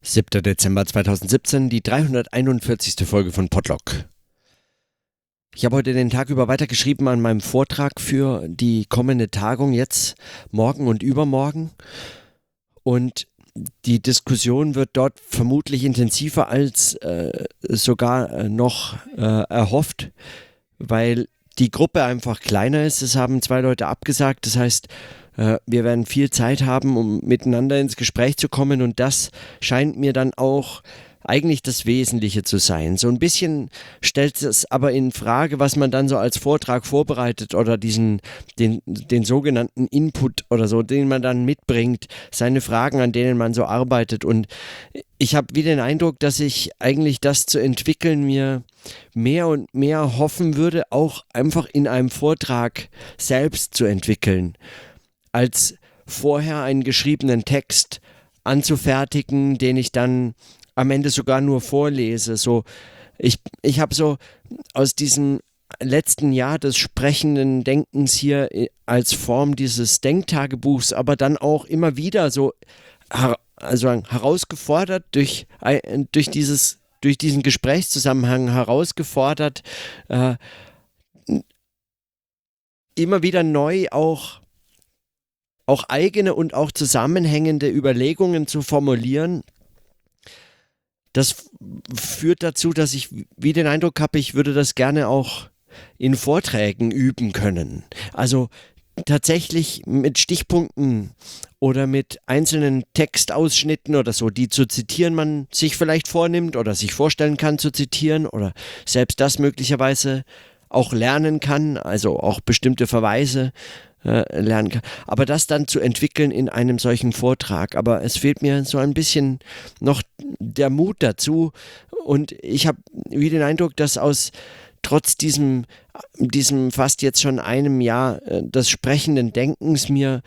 7. Dezember 2017, die 341. Folge von Podlock. Ich habe heute den Tag über weitergeschrieben an meinem Vortrag für die kommende Tagung jetzt, morgen und übermorgen. Und die Diskussion wird dort vermutlich intensiver als äh, sogar äh, noch äh, erhofft, weil die Gruppe einfach kleiner ist. Es haben zwei Leute abgesagt. Das heißt, wir werden viel Zeit haben, um miteinander ins Gespräch zu kommen und das scheint mir dann auch eigentlich das Wesentliche zu sein. So ein bisschen stellt es aber in Frage, was man dann so als Vortrag vorbereitet oder diesen, den, den sogenannten Input oder so, den man dann mitbringt, seine Fragen, an denen man so arbeitet. Und ich habe wieder den Eindruck, dass ich eigentlich das zu entwickeln mir mehr und mehr hoffen würde, auch einfach in einem Vortrag selbst zu entwickeln als vorher einen geschriebenen Text anzufertigen, den ich dann am Ende sogar nur vorlese. So, ich, ich habe so aus diesem letzten Jahr des sprechenden Denkens hier äh, als Form dieses Denktagebuchs, aber dann auch immer wieder so also herausgefordert durch, durch, dieses, durch diesen Gesprächszusammenhang herausgefordert, äh, immer wieder neu auch auch eigene und auch zusammenhängende Überlegungen zu formulieren. Das führt dazu, dass ich wie den Eindruck habe, ich würde das gerne auch in Vorträgen üben können. Also tatsächlich mit Stichpunkten oder mit einzelnen Textausschnitten oder so, die zu zitieren man sich vielleicht vornimmt oder sich vorstellen kann zu zitieren oder selbst das möglicherweise auch lernen kann, also auch bestimmte Verweise äh, lernen kann. Aber das dann zu entwickeln in einem solchen Vortrag. Aber es fehlt mir so ein bisschen noch der Mut dazu. Und ich habe wie den Eindruck, dass aus trotz diesem, diesem fast jetzt schon einem Jahr äh, des sprechenden Denkens mir,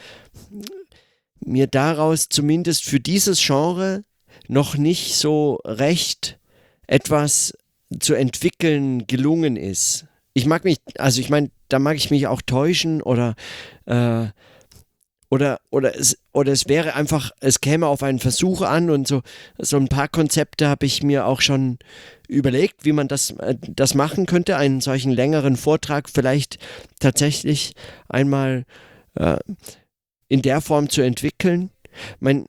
mir daraus zumindest für dieses Genre noch nicht so recht etwas zu entwickeln gelungen ist. Ich mag mich, also ich meine, da mag ich mich auch täuschen oder äh, oder, oder, es, oder es wäre einfach, es käme auf einen Versuch an und so, so ein paar Konzepte habe ich mir auch schon überlegt, wie man das, äh, das machen könnte, einen solchen längeren Vortrag vielleicht tatsächlich einmal äh, in der Form zu entwickeln. Mein,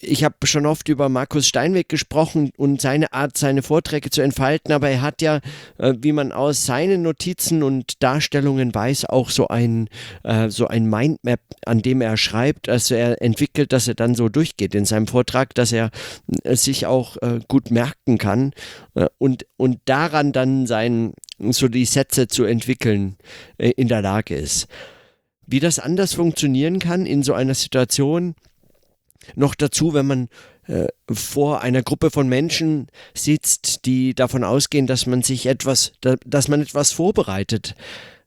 ich habe schon oft über Markus Steinweg gesprochen und seine Art, seine Vorträge zu entfalten, aber er hat ja, äh, wie man aus seinen Notizen und Darstellungen weiß, auch so ein, äh, so ein Mindmap, an dem er schreibt, also er entwickelt, dass er dann so durchgeht in seinem Vortrag, dass er äh, sich auch äh, gut merken kann äh, und, und daran dann sein, so die Sätze zu entwickeln äh, in der Lage ist. Wie das anders funktionieren kann in so einer Situation, noch dazu, wenn man äh, vor einer Gruppe von Menschen sitzt, die davon ausgehen, dass man sich etwas, da, dass man etwas vorbereitet,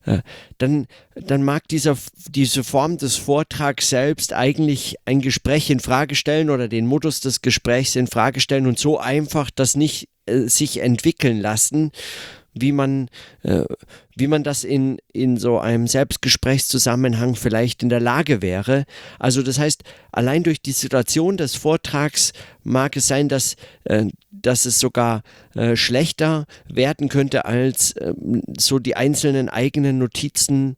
äh, dann, dann mag dieser, diese Form des Vortrags selbst eigentlich ein Gespräch in Frage stellen oder den Modus des Gesprächs in Frage stellen und so einfach das nicht äh, sich entwickeln lassen, wie man, äh, wie man das in, in so einem Selbstgesprächszusammenhang vielleicht in der Lage wäre. Also das heißt, allein durch die Situation des Vortrags mag es sein, dass, äh, dass es sogar äh, schlechter werden könnte als ähm, so die einzelnen eigenen Notizen,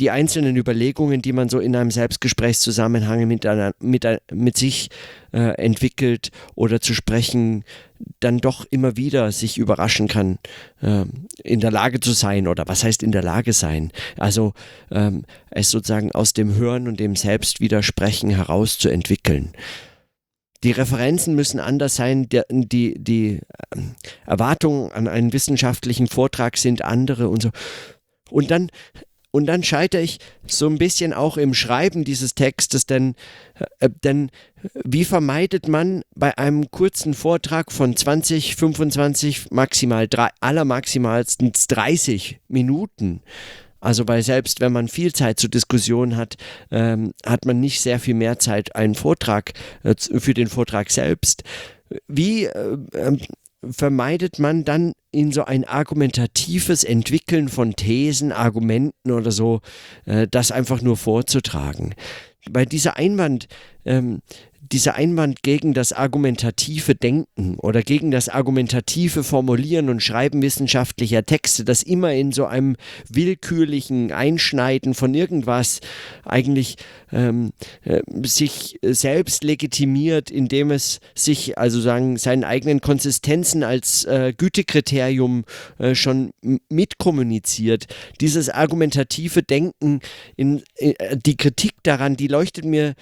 die einzelnen Überlegungen, die man so in einem Selbstgesprächszusammenhang mit, einer, mit, mit sich äh, entwickelt oder zu sprechen, dann doch immer wieder sich überraschen kann, äh, in der Lage zu sein oder was heißt in der Lage sein? Also ähm, es sozusagen aus dem Hören und dem Selbstwidersprechen herauszuentwickeln. Die Referenzen müssen anders sein, die, die, die ähm, Erwartungen an einen wissenschaftlichen Vortrag sind andere und so. Und dann und dann scheitere ich so ein bisschen auch im Schreiben dieses Textes, denn, äh, denn wie vermeidet man bei einem kurzen Vortrag von 20, 25, maximal drei, allermaximalstens 30 Minuten, also weil selbst wenn man viel Zeit zur Diskussion hat, ähm, hat man nicht sehr viel mehr Zeit einen Vortrag äh, für den Vortrag selbst. Wie äh, ähm, vermeidet man dann in so ein argumentatives Entwickeln von Thesen, Argumenten oder so, äh, das einfach nur vorzutragen. Bei dieser Einwand, ähm, dieser Einwand gegen das argumentative Denken oder gegen das argumentative Formulieren und Schreiben wissenschaftlicher Texte, das immer in so einem willkürlichen Einschneiden von irgendwas eigentlich ähm, äh, sich selbst legitimiert, indem es sich also sagen seinen eigenen Konsistenzen als äh, Gütekriterium äh, schon mitkommuniziert. Dieses argumentative Denken, in, in, äh, die Kritik daran, die leuchtet mir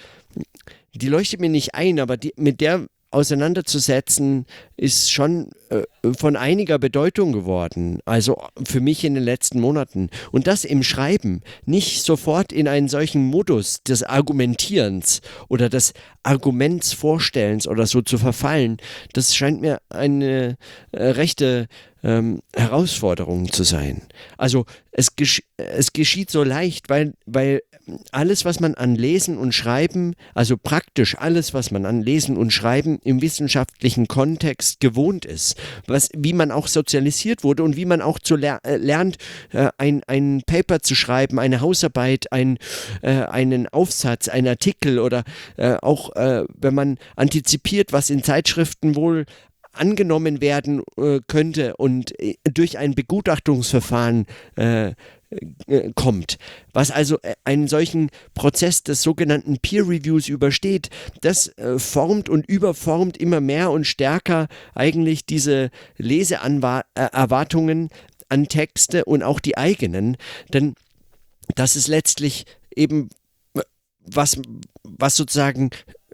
die leuchtet mir nicht ein, aber die, mit der auseinanderzusetzen, ist schon äh, von einiger Bedeutung geworden. Also für mich in den letzten Monaten. Und das im Schreiben, nicht sofort in einen solchen Modus des Argumentierens oder des Argumentsvorstellens oder so zu verfallen, das scheint mir eine äh, rechte ähm, Herausforderung zu sein. Also es, gesch es geschieht so leicht, weil, weil alles, was man an Lesen und Schreiben, also praktisch alles, was man an Lesen und Schreiben im wissenschaftlichen Kontext gewohnt ist, was, wie man auch sozialisiert wurde und wie man auch zu ler äh, lernt, äh, ein, ein Paper zu schreiben, eine Hausarbeit, ein, äh, einen Aufsatz, einen Artikel oder äh, auch äh, wenn man antizipiert, was in Zeitschriften wohl angenommen werden äh, könnte und äh, durch ein Begutachtungsverfahren äh, äh, kommt, was also äh, einen solchen Prozess des sogenannten Peer Reviews übersteht, das äh, formt und überformt immer mehr und stärker eigentlich diese Leseerwartungen an Texte und auch die eigenen, denn das ist letztlich eben was, was sozusagen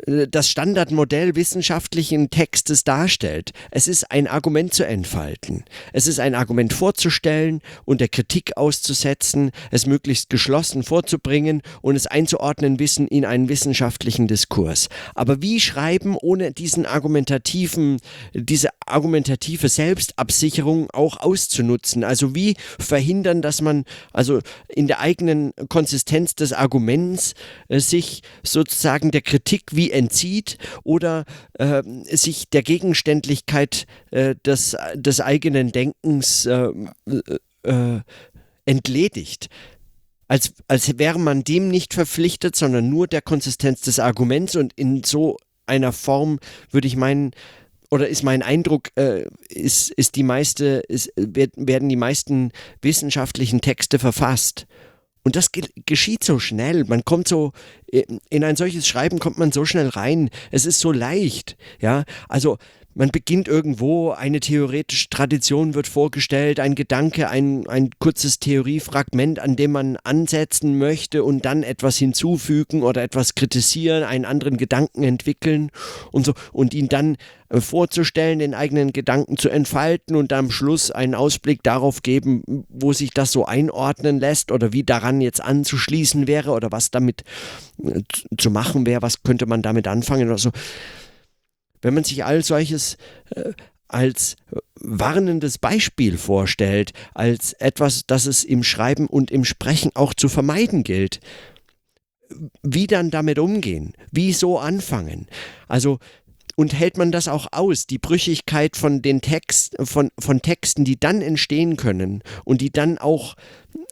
das Standardmodell wissenschaftlichen Textes darstellt. Es ist ein Argument zu entfalten. Es ist ein Argument vorzustellen und der Kritik auszusetzen, es möglichst geschlossen vorzubringen und es einzuordnen wissen in einen wissenschaftlichen Diskurs. Aber wie schreiben ohne diesen argumentativen, diese argumentative Selbstabsicherung auch auszunutzen? Also wie verhindern, dass man also in der eigenen Konsistenz des Arguments äh, sich sozusagen der Kritik wie entzieht oder äh, sich der Gegenständlichkeit äh, des, des eigenen Denkens äh, äh, entledigt. Als, als wäre man dem nicht verpflichtet, sondern nur der Konsistenz des Arguments und in so einer Form würde ich meinen, oder ist mein Eindruck, äh, ist, ist die meiste, ist, werden die meisten wissenschaftlichen Texte verfasst. Und das geschieht so schnell. Man kommt so, äh, in ein solches Schreiben kommt man so schnell rein. Es ist so leicht. Ja, also man beginnt irgendwo, eine theoretische Tradition wird vorgestellt, ein Gedanke, ein, ein kurzes Theoriefragment, an dem man ansetzen möchte und dann etwas hinzufügen oder etwas kritisieren, einen anderen Gedanken entwickeln und so. Und ihn dann äh, vorzustellen, den eigenen Gedanken zu entfalten und am Schluss einen Ausblick darauf geben, wo sich das so einordnen lässt oder wie daran jetzt anzuschließen wäre oder was damit äh, zu machen wäre, was könnte man damit anfangen oder so wenn man sich all solches äh, als warnendes Beispiel vorstellt, als etwas, das es im Schreiben und im Sprechen auch zu vermeiden gilt, wie dann damit umgehen, wie so anfangen. Also und hält man das auch aus, die Brüchigkeit von den Text, von, von Texten, die dann entstehen können und die dann auch,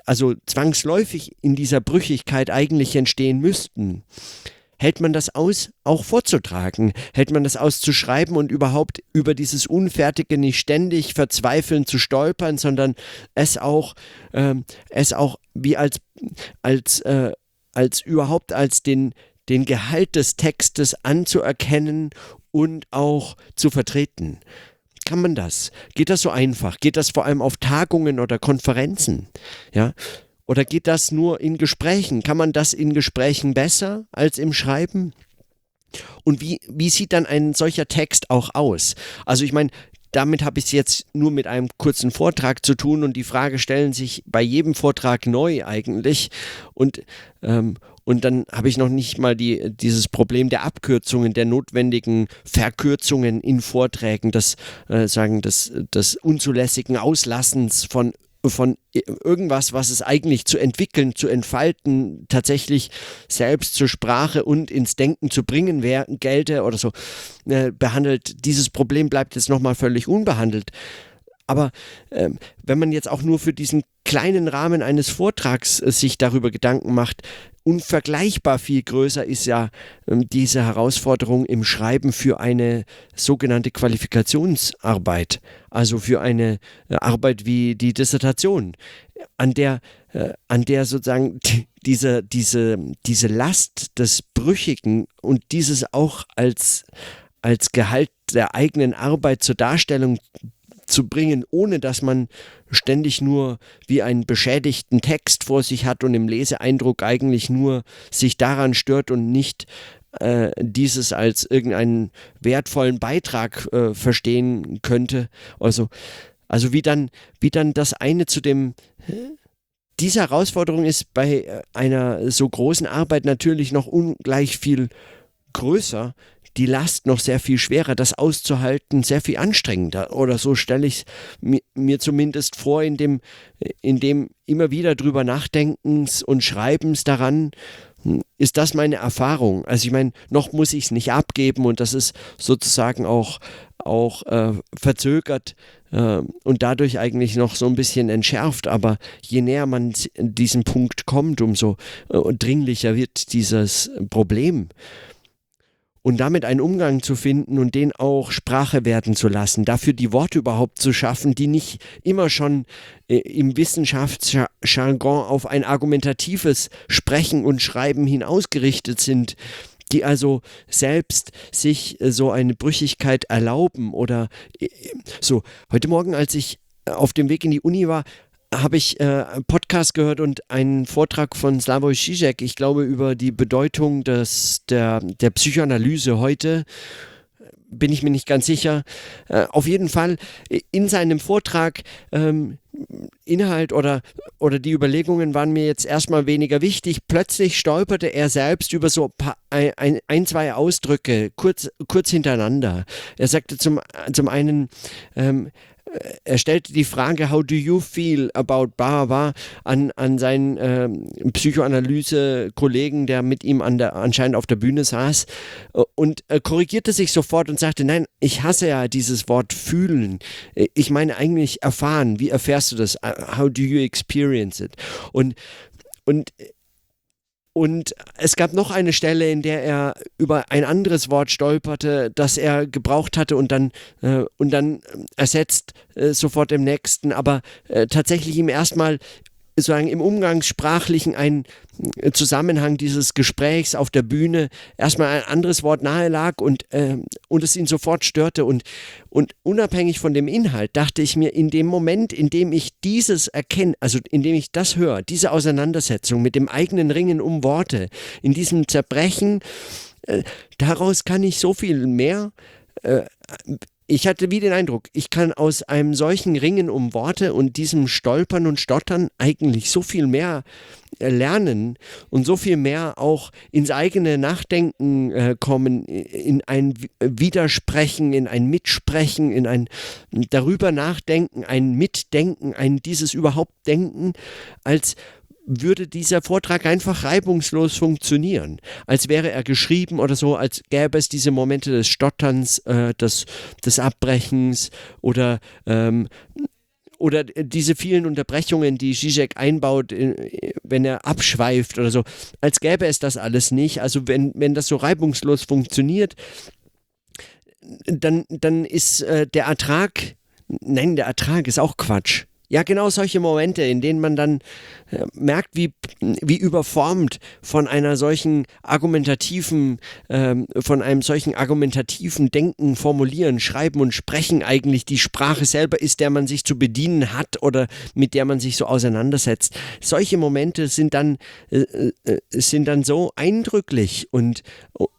also zwangsläufig in dieser Brüchigkeit eigentlich entstehen müssten hält man das aus, auch vorzutragen? Hält man das aus zu schreiben und überhaupt über dieses Unfertige nicht ständig verzweifeln zu stolpern, sondern es auch, ähm, es auch wie als, als, äh, als überhaupt als den, den Gehalt des Textes anzuerkennen und auch zu vertreten? Kann man das? Geht das so einfach? Geht das vor allem auf Tagungen oder Konferenzen? Ja, oder geht das nur in Gesprächen? Kann man das in Gesprächen besser als im Schreiben? Und wie, wie sieht dann ein solcher Text auch aus? Also ich meine, damit habe ich es jetzt nur mit einem kurzen Vortrag zu tun und die Frage stellen sich bei jedem Vortrag neu eigentlich. Und, ähm, und dann habe ich noch nicht mal die, dieses Problem der Abkürzungen, der notwendigen Verkürzungen in Vorträgen, des, äh, sagen, des, des unzulässigen Auslassens von von irgendwas, was es eigentlich zu entwickeln, zu entfalten, tatsächlich selbst zur Sprache und ins Denken zu bringen wer, gelte oder so, äh, behandelt. Dieses Problem bleibt jetzt nochmal völlig unbehandelt. Aber äh, wenn man jetzt auch nur für diesen kleinen Rahmen eines Vortrags äh, sich darüber Gedanken macht, unvergleichbar viel größer ist ja ähm, diese Herausforderung im Schreiben für eine sogenannte Qualifikationsarbeit, also für eine äh, Arbeit wie die Dissertation, an der, äh, an der sozusagen diese, diese, diese Last des Brüchigen und dieses auch als, als Gehalt der eigenen Arbeit zur Darstellung zu bringen, ohne dass man ständig nur wie einen beschädigten Text vor sich hat und im Leseeindruck eigentlich nur sich daran stört und nicht äh, dieses als irgendeinen wertvollen Beitrag äh, verstehen könnte. Also, also wie dann, wie dann das eine zu dem diese Herausforderung ist bei äh, einer so großen Arbeit natürlich noch ungleich viel größer, die Last noch sehr viel schwerer, das auszuhalten, sehr viel anstrengender. Oder so stelle ich es mir, zumindest vor, in dem, in dem immer wieder drüber nachdenkens und schreibens daran, hm, ist das meine Erfahrung. Also ich meine, noch muss ich es nicht abgeben und das ist sozusagen auch, auch äh, verzögert äh, und dadurch eigentlich noch so ein bisschen entschärft. Aber je näher man diesen Punkt kommt, umso äh, dringlicher wird dieses Problem und damit einen Umgang zu finden und den auch Sprache werden zu lassen, dafür die Worte überhaupt zu schaffen, die nicht immer schon äh, im Wissenschaftsjargon auf ein argumentatives Sprechen und Schreiben hin ausgerichtet sind, die also selbst sich äh, so eine Brüchigkeit erlauben oder äh, so. Heute Morgen, als ich auf dem Weg in die Uni war, habe ich äh, einen Podcast gehört und einen Vortrag von Slavoj Žižek, ich glaube, über die Bedeutung des, der, der Psychoanalyse heute. Bin ich mir nicht ganz sicher. Äh, auf jeden Fall in seinem Vortrag ähm, Inhalt oder, oder die Überlegungen waren mir jetzt erstmal weniger wichtig. Plötzlich stolperte er selbst über so ein, ein, ein zwei Ausdrücke kurz, kurz hintereinander. Er sagte zum, zum einen, ähm, er stellte die Frage, how do you feel about Baba an, an seinen äh, Psychoanalyse-Kollegen, der mit ihm an der, anscheinend auf der Bühne saß und äh, korrigierte sich sofort und sagte, nein, ich hasse ja dieses Wort fühlen. Ich meine eigentlich erfahren. Wie erfährst du das? How do you experience it? Und, und und es gab noch eine Stelle, in der er über ein anderes Wort stolperte, das er gebraucht hatte und dann, äh, und dann ersetzt äh, sofort im nächsten, aber äh, tatsächlich ihm erstmal sozusagen im Umgangssprachlichen ein äh, Zusammenhang dieses Gesprächs auf der Bühne erstmal ein anderes Wort nahe lag und, äh, und es ihn sofort störte. Und, und unabhängig von dem Inhalt dachte ich mir, in dem Moment, in dem ich dieses erkenne, also in dem ich das höre, diese Auseinandersetzung mit dem eigenen Ringen um Worte, in diesem Zerbrechen, äh, daraus kann ich so viel mehr äh, ich hatte wie den Eindruck, ich kann aus einem solchen Ringen um Worte und diesem Stolpern und Stottern eigentlich so viel mehr äh, lernen und so viel mehr auch ins eigene Nachdenken äh, kommen, in ein Widersprechen, in ein Mitsprechen, in ein darüber nachdenken, ein Mitdenken, ein dieses überhaupt Denken, als würde dieser Vortrag einfach reibungslos funktionieren, als wäre er geschrieben oder so, als gäbe es diese Momente des Stotterns, äh, des, des Abbrechens oder ähm, oder diese vielen Unterbrechungen, die Zizek einbaut, äh, wenn er abschweift oder so, als gäbe es das alles nicht. Also wenn, wenn das so reibungslos funktioniert, dann, dann ist äh, der Ertrag, nein, der Ertrag ist auch Quatsch. Ja, genau solche Momente, in denen man dann äh, merkt, wie, wie überformt von einer solchen argumentativen, ähm, von einem solchen argumentativen Denken, Formulieren, Schreiben und Sprechen eigentlich die Sprache selber ist, der man sich zu bedienen hat oder mit der man sich so auseinandersetzt. Solche Momente sind dann, äh, äh, sind dann so eindrücklich und,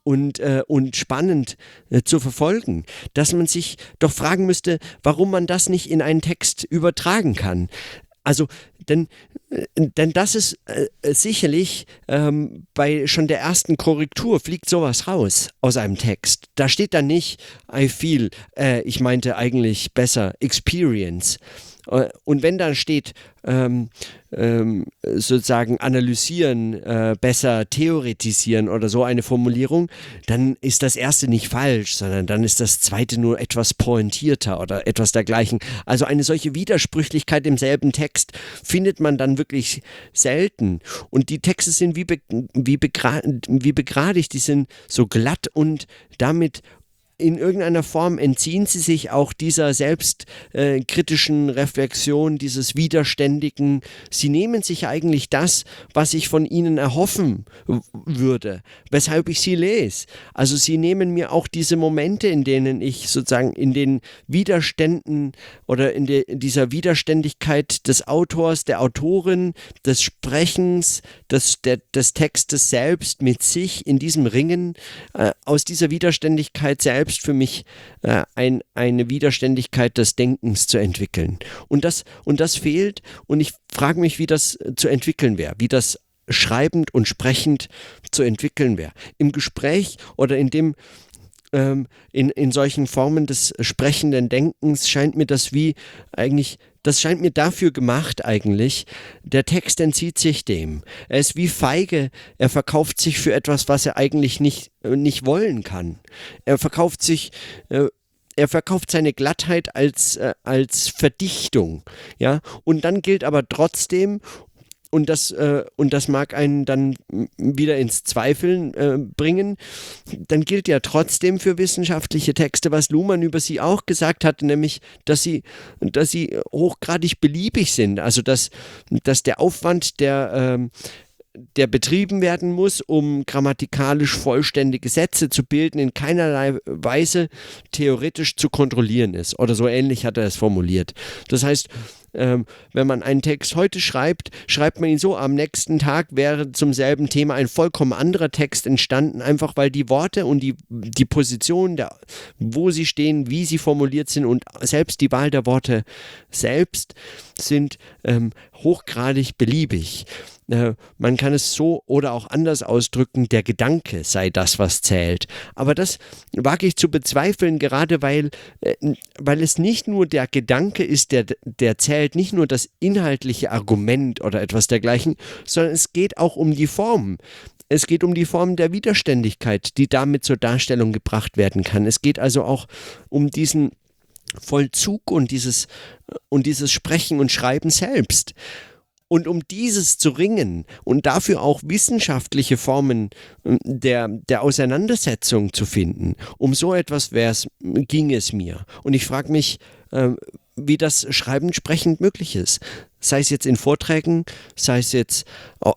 und, äh, und spannend äh, zu verfolgen, dass man sich doch fragen müsste, warum man das nicht in einen Text übertragen kann. Also, denn, äh, denn das ist äh, sicherlich ähm, bei schon der ersten Korrektur fliegt sowas raus aus einem Text. Da steht dann nicht I feel, äh, ich meinte eigentlich besser Experience und wenn dann steht, ähm, ähm, sozusagen analysieren, äh, besser theoretisieren oder so eine Formulierung, dann ist das erste nicht falsch, sondern dann ist das zweite nur etwas pointierter oder etwas dergleichen. Also eine solche Widersprüchlichkeit im selben Text findet man dann wirklich selten. Und die Texte sind wie, be wie, begra wie begradigt, die sind so glatt und damit in irgendeiner Form entziehen sie sich auch dieser selbstkritischen äh, Reflexion, dieses Widerständigen. Sie nehmen sich eigentlich das, was ich von ihnen erhoffen würde, weshalb ich sie lese. Also sie nehmen mir auch diese Momente, in denen ich sozusagen in den Widerständen oder in, de, in dieser Widerständigkeit des Autors, der Autorin, des Sprechens, des, der, des Textes selbst mit sich in diesem Ringen, äh, aus dieser Widerständigkeit selbst selbst für mich äh, ein, eine Widerständigkeit des Denkens zu entwickeln. Und das, und das fehlt und ich frage mich, wie das äh, zu entwickeln wäre, wie das schreibend und sprechend zu entwickeln wäre. Im Gespräch oder in dem ähm, in, in solchen Formen des sprechenden Denkens scheint mir das wie eigentlich das scheint mir dafür gemacht eigentlich. Der Text entzieht sich dem. Er ist wie feige. Er verkauft sich für etwas, was er eigentlich nicht, äh, nicht wollen kann. Er verkauft sich, äh, er verkauft seine Glattheit als, äh, als Verdichtung. Ja, und dann gilt aber trotzdem, und das, äh, und das mag einen dann wieder ins Zweifeln äh, bringen, dann gilt ja trotzdem für wissenschaftliche Texte, was Luhmann über sie auch gesagt hat, nämlich, dass sie, dass sie hochgradig beliebig sind. Also dass, dass der Aufwand der äh, der betrieben werden muss, um grammatikalisch vollständige Sätze zu bilden, in keinerlei Weise theoretisch zu kontrollieren ist. Oder so ähnlich hat er es formuliert. Das heißt, ähm, wenn man einen Text heute schreibt, schreibt man ihn so, am nächsten Tag wäre zum selben Thema ein vollkommen anderer Text entstanden, einfach weil die Worte und die, die Position, der, wo sie stehen, wie sie formuliert sind und selbst die Wahl der Worte selbst sind ähm, hochgradig beliebig. Äh, man kann es so oder auch anders ausdrücken, der Gedanke sei das, was zählt. Aber das wage ich zu bezweifeln, gerade weil, äh, weil es nicht nur der Gedanke ist, der, der zählt, nicht nur das inhaltliche Argument oder etwas dergleichen, sondern es geht auch um die Form. Es geht um die Form der Widerständigkeit, die damit zur Darstellung gebracht werden kann. Es geht also auch um diesen Vollzug und dieses, und dieses Sprechen und Schreiben selbst. Und um dieses zu ringen und dafür auch wissenschaftliche Formen ähm, der, der Auseinandersetzung zu finden, um so etwas ging es mir. Und ich frage mich, äh, wie das Schreiben sprechend möglich ist. Sei es jetzt in Vorträgen, sei es jetzt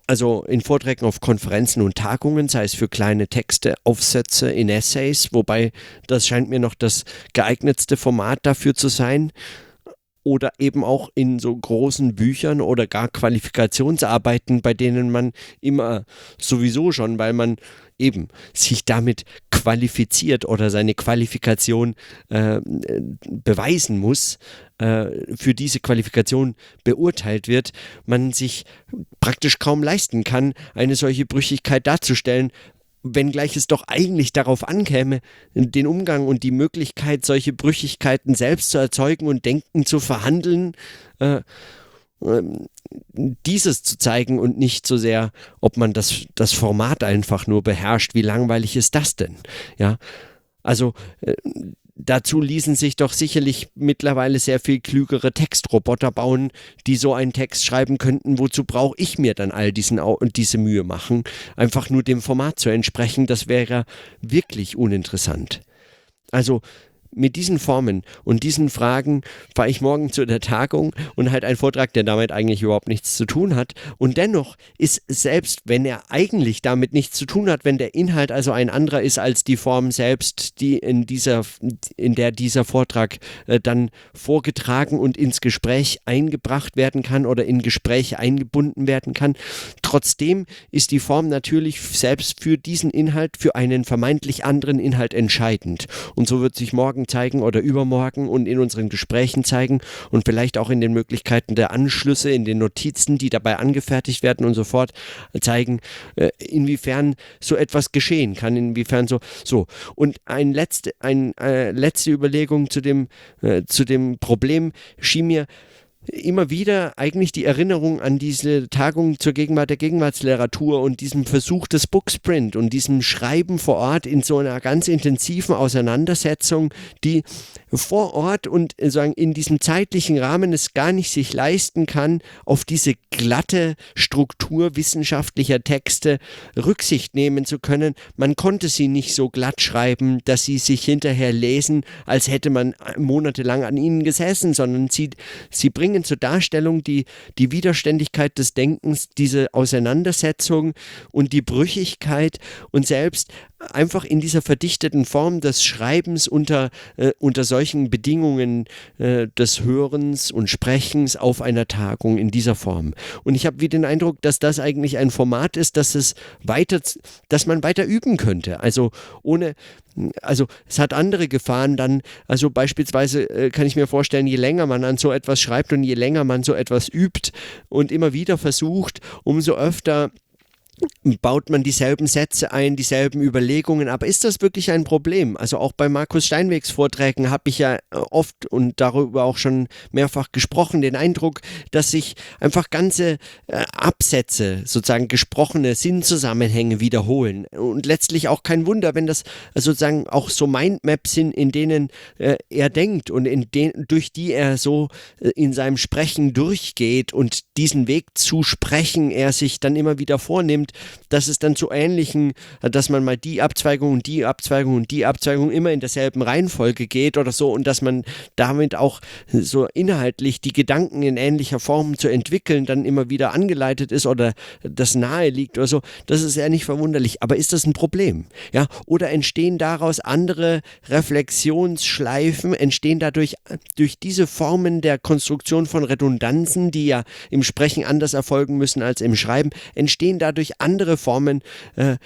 also in Vorträgen auf Konferenzen und Tagungen, sei es für kleine Texte, Aufsätze in Essays, wobei das scheint mir noch das geeignetste Format dafür zu sein oder eben auch in so großen Büchern oder gar Qualifikationsarbeiten, bei denen man immer sowieso schon, weil man eben sich damit qualifiziert oder seine Qualifikation äh, beweisen muss, äh, für diese Qualifikation beurteilt wird, man sich praktisch kaum leisten kann, eine solche Brüchigkeit darzustellen, wenngleich es doch eigentlich darauf ankäme, den Umgang und die Möglichkeit, solche Brüchigkeiten selbst zu erzeugen und denken zu verhandeln, äh, äh, dieses zu zeigen und nicht so sehr, ob man das, das Format einfach nur beherrscht. Wie langweilig ist das denn? Ja, also äh, dazu ließen sich doch sicherlich mittlerweile sehr viel klügere Textroboter bauen, die so einen Text schreiben könnten. Wozu brauche ich mir dann all diesen, diese Mühe machen? Einfach nur dem Format zu entsprechen, das wäre wirklich uninteressant. Also mit diesen Formen und diesen Fragen fahre ich morgen zu der Tagung und halt einen Vortrag, der damit eigentlich überhaupt nichts zu tun hat. Und dennoch ist selbst, wenn er eigentlich damit nichts zu tun hat, wenn der Inhalt also ein anderer ist als die Form selbst, die in dieser, in der dieser Vortrag äh, dann vorgetragen und ins Gespräch eingebracht werden kann oder in Gespräche eingebunden werden kann, trotzdem ist die Form natürlich selbst für diesen Inhalt, für einen vermeintlich anderen Inhalt entscheidend. Und so wird sich morgen morgen zeigen oder übermorgen und in unseren Gesprächen zeigen und vielleicht auch in den Möglichkeiten der Anschlüsse, in den Notizen, die dabei angefertigt werden und so fort zeigen, äh, inwiefern so etwas geschehen kann, inwiefern so so. Und ein letzte ein äh, letzte Überlegung zu dem äh, zu dem Problem schien mir immer wieder eigentlich die Erinnerung an diese Tagung zur Gegenwart der Gegenwartsliteratur und diesem Versuch des Booksprint und diesem Schreiben vor Ort in so einer ganz intensiven Auseinandersetzung, die vor Ort und äh, sagen in diesem zeitlichen Rahmen es gar nicht sich leisten kann, auf diese glatte Struktur wissenschaftlicher Texte Rücksicht nehmen zu können. Man konnte sie nicht so glatt schreiben, dass sie sich hinterher lesen, als hätte man monatelang an ihnen gesessen, sondern sie, sie bringen zur Darstellung die, die Widerständigkeit des Denkens, diese Auseinandersetzung und die Brüchigkeit. Und selbst einfach in dieser verdichteten Form des Schreibens unter, äh, unter solchen Bedingungen äh, des Hörens und Sprechens auf einer Tagung in dieser Form. Und ich habe wie den Eindruck, dass das eigentlich ein Format ist, dass es weiter, dass man weiter üben könnte. Also ohne, also es hat andere Gefahren dann, also beispielsweise äh, kann ich mir vorstellen, je länger man an so etwas schreibt und je länger man so etwas übt und immer wieder versucht, umso öfter baut man dieselben Sätze ein, dieselben Überlegungen. Aber ist das wirklich ein Problem? Also auch bei Markus Steinwegs Vorträgen habe ich ja äh, oft und darüber auch schon mehrfach gesprochen, den Eindruck, dass sich einfach ganze äh, Absätze, sozusagen gesprochene Sinnzusammenhänge wiederholen. Und letztlich auch kein Wunder, wenn das sozusagen auch so Mindmaps sind, in denen äh, er denkt und in den, durch die er so in seinem Sprechen durchgeht und diesen Weg zu sprechen er sich dann immer wieder vornimmt dass es dann zu ähnlichen, dass man mal die Abzweigung und die Abzweigung und die Abzweigung immer in derselben Reihenfolge geht oder so und dass man damit auch so inhaltlich die Gedanken in ähnlicher Form zu entwickeln dann immer wieder angeleitet ist oder das nahe liegt oder so, das ist ja nicht verwunderlich. Aber ist das ein Problem? Ja, oder entstehen daraus andere Reflexionsschleifen, entstehen dadurch durch diese Formen der Konstruktion von Redundanzen, die ja im Sprechen anders erfolgen müssen als im Schreiben, entstehen dadurch andere Formen, äh,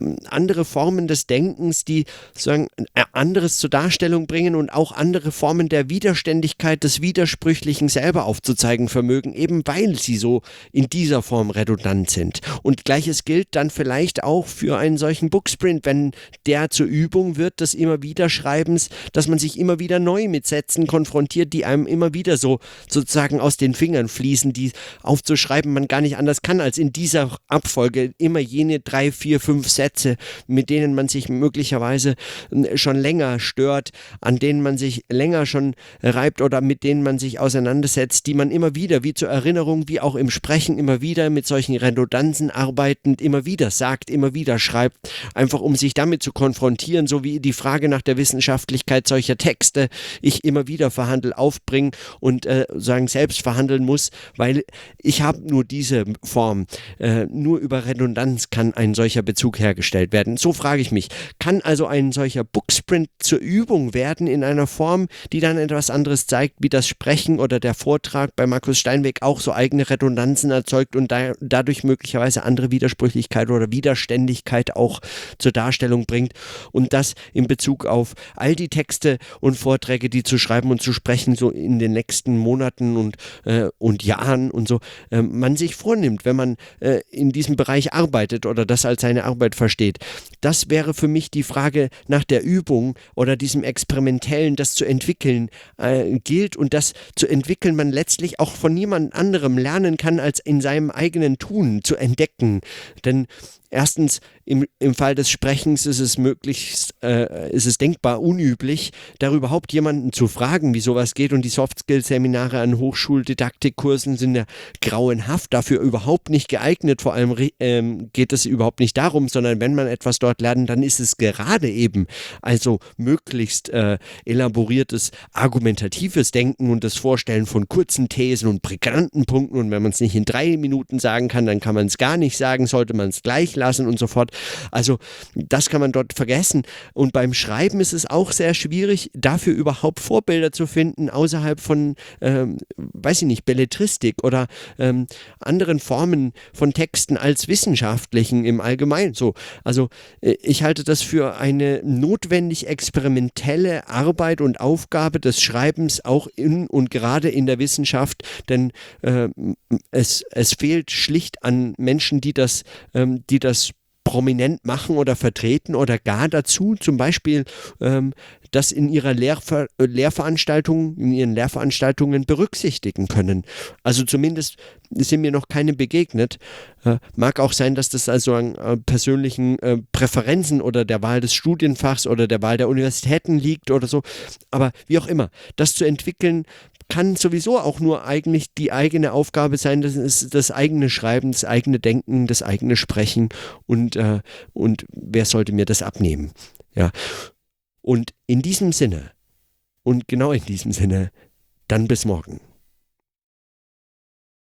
ähm, andere Formen des Denkens, die sozusagen äh, anderes zur Darstellung bringen und auch andere Formen der Widerständigkeit des Widersprüchlichen selber aufzuzeigen vermögen, eben weil sie so in dieser Form redundant sind. Und gleiches gilt dann vielleicht auch für einen solchen Booksprint, wenn der zur Übung wird des immer wieder Schreibens, dass man sich immer wieder neu mit Sätzen konfrontiert, die einem immer wieder so sozusagen aus den Fingern fließen, die aufzuschreiben man gar nicht anders kann, als in dieser Abfolge immer jene drei, vier, fünf Sätze, mit denen man sich möglicherweise äh, schon länger stört, an denen man sich länger schon reibt oder mit denen man sich auseinandersetzt, die man immer wieder, wie zur Erinnerung, wie auch im Sprechen, immer wieder mit solchen Redundanzen arbeitend, immer wieder sagt, immer wieder schreibt, einfach um sich damit zu konfrontieren, so wie die Frage nach der Wissenschaftlichkeit solcher Texte ich immer wieder verhandel aufbringen und äh, sagen selbst verhandeln muss, weil ich habe nur diese Form, äh, nur über Redundanz kann ein solcher Bezug hergestellt werden. So frage ich mich, kann also ein solcher Booksprint zur Übung werden in einer Form, die dann etwas anderes zeigt, wie das Sprechen oder der Vortrag bei Markus Steinweg auch so eigene Redundanzen erzeugt und da, dadurch möglicherweise andere Widersprüchlichkeit oder Widerständigkeit auch zur Darstellung bringt und das in Bezug auf all die Texte und Vorträge, die zu schreiben und zu sprechen so in den nächsten Monaten und, äh, und Jahren und so äh, man sich vornimmt, wenn man äh, in diesem Bereich arbeitet oder das als seine Arbeit versteht. Das wäre für mich die Frage nach der Übung oder diesem Experimentellen, das zu entwickeln äh, gilt und das zu entwickeln man letztlich auch von niemand anderem lernen kann, als in seinem eigenen Tun zu entdecken. Denn Erstens, im, im Fall des Sprechens ist es möglichst, äh, ist es denkbar unüblich, da überhaupt jemanden zu fragen, wie sowas geht. Und die Soft-Skill-Seminare an Hochschuldidaktikkursen sind ja grauenhaft, dafür überhaupt nicht geeignet. Vor allem ähm, geht es überhaupt nicht darum, sondern wenn man etwas dort lernt, dann ist es gerade eben also möglichst äh, elaboriertes, argumentatives Denken und das Vorstellen von kurzen Thesen und prägnanten Punkten. Und wenn man es nicht in drei Minuten sagen kann, dann kann man es gar nicht sagen, sollte man es gleich lassen und so fort. Also das kann man dort vergessen. Und beim Schreiben ist es auch sehr schwierig, dafür überhaupt Vorbilder zu finden, außerhalb von, ähm, weiß ich nicht, Belletristik oder ähm, anderen Formen von Texten als wissenschaftlichen im Allgemeinen. So, also äh, ich halte das für eine notwendig experimentelle Arbeit und Aufgabe des Schreibens auch in und gerade in der Wissenschaft, denn äh, es, es fehlt schlicht an Menschen, die das, ähm, die das prominent machen oder vertreten oder gar dazu zum Beispiel ähm, das in ihrer Lehrver Lehrveranstaltung, in ihren Lehrveranstaltungen berücksichtigen können. Also zumindest sind mir noch keine begegnet. Äh, mag auch sein, dass das also an äh, persönlichen äh, Präferenzen oder der Wahl des Studienfachs oder der Wahl der Universitäten liegt oder so. Aber wie auch immer, das zu entwickeln, kann sowieso auch nur eigentlich die eigene Aufgabe sein, das ist das eigene Schreiben, das eigene Denken, das eigene Sprechen und, äh, und wer sollte mir das abnehmen? Ja. Und in diesem Sinne und genau in diesem Sinne, dann bis morgen.